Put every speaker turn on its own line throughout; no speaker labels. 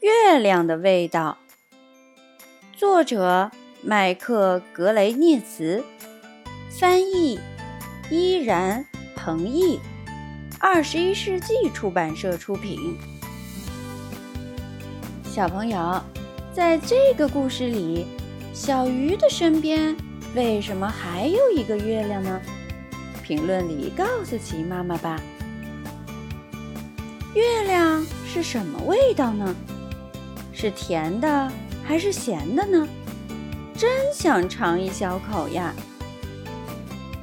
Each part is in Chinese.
月亮的味道，作者麦克格雷涅茨，翻译依然彭毅，二十一世纪出版社出品。小朋友，在这个故事里，小鱼的身边为什么还有一个月亮呢？评论里告诉琪妈妈吧。月亮是什么味道呢？是甜的还是咸的呢？真想尝一小口呀！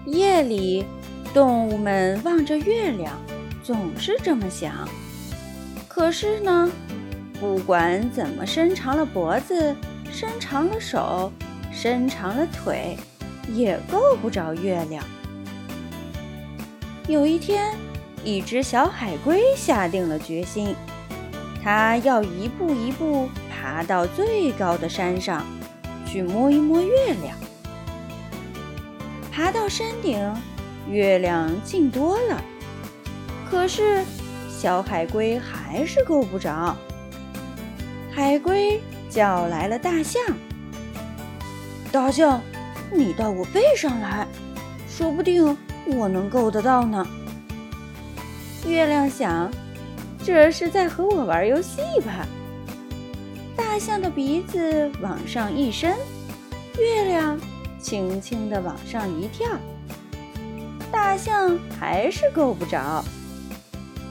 夜里，动物们望着月亮，总是这么想。可是呢，不管怎么伸长了脖子，伸长了手，伸长了腿，也够不着月亮。有一天，一只小海龟下定了决心。它要一步一步爬到最高的山上，去摸一摸月亮。爬到山顶，月亮近多了，可是小海龟还是够不着。海龟叫来了大象：“大象，你到我背上来，说不定我能够得到呢。”月亮想。这是在和我玩游戏吧？大象的鼻子往上一伸，月亮轻轻地往上一跳，大象还是够不着。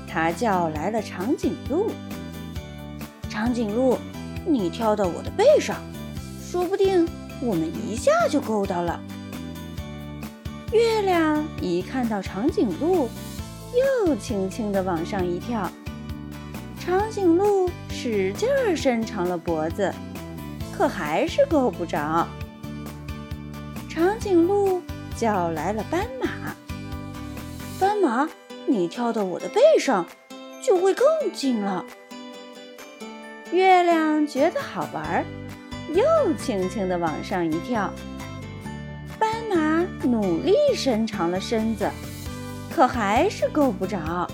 它叫来了长颈鹿：“长颈鹿，你跳到我的背上，说不定我们一下就够到了。”月亮一看到长颈鹿，又轻轻地往上一跳。长颈鹿使劲儿伸长了脖子，可还是够不着。长颈鹿叫来了斑马：“斑马，你跳到我的背上，就会更近了。”月亮觉得好玩，又轻轻地往上一跳。斑马努力伸长了身子，可还是够不着。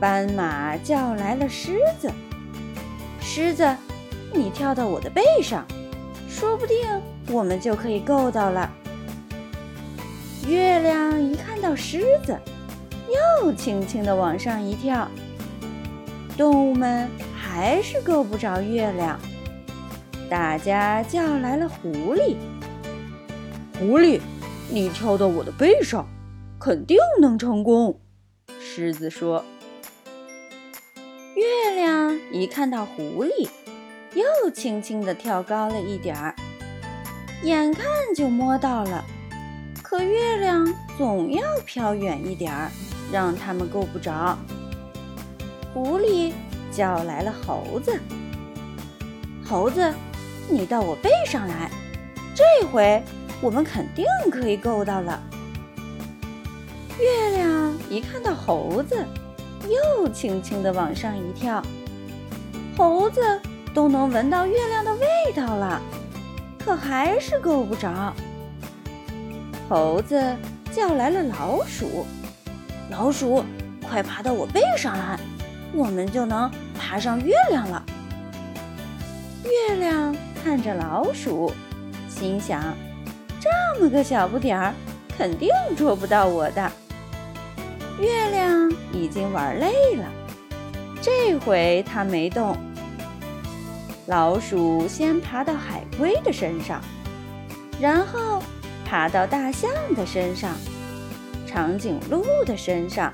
斑马叫来了狮子：“狮子，你跳到我的背上，说不定我们就可以够到了。”月亮一看到狮子，又轻轻地往上一跳。动物们还是够不着月亮，大家叫来了狐狸：“狐狸，你跳到我的背上，肯定能成功。”狮子说。一看到狐狸，又轻轻地跳高了一点儿，眼看就摸到了，可月亮总要飘远一点儿，让他们够不着。狐狸叫来了猴子：“猴子，你到我背上来，这回我们肯定可以够到了。”月亮一看到猴子。又轻轻地往上一跳，猴子都能闻到月亮的味道了，可还是够不着。猴子叫来了老鼠：“老鼠，快爬到我背上来，我们就能爬上月亮了。”月亮看着老鼠，心想：“这么个小不点儿，肯定捉不到我的。”月亮已经玩累了，这回它没动。老鼠先爬到海龟的身上，然后爬到大象的身上、长颈鹿的身上、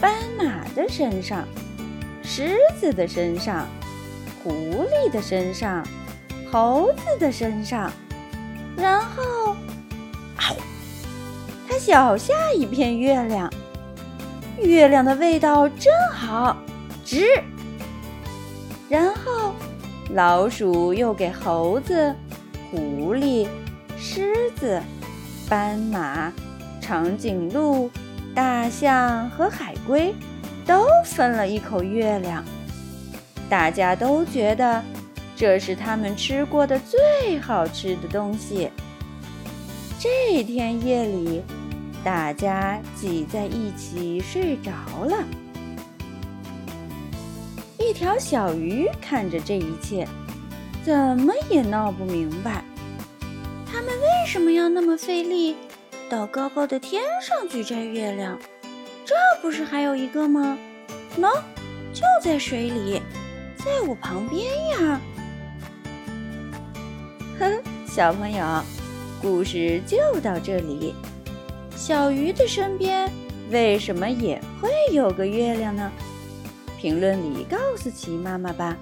斑马的身上、狮子的身上、狐狸的身上、猴子的身上，然后，它咬下一片月亮。月亮的味道真好，吱。然后，老鼠又给猴子、狐狸、狮子、斑马、长颈鹿、大象和海龟都分了一口月亮。大家都觉得这是他们吃过的最好吃的东西。这天夜里。大家挤在一起睡着了。一条小鱼看着这一切，怎么也闹不明白，他们为什么要那么费力，到高高的天上去摘月亮？这不是还有一个吗？喏，就在水里，在我旁边呀！哼，小朋友，故事就到这里。小鱼的身边为什么也会有个月亮呢？评论里告诉琪妈妈吧。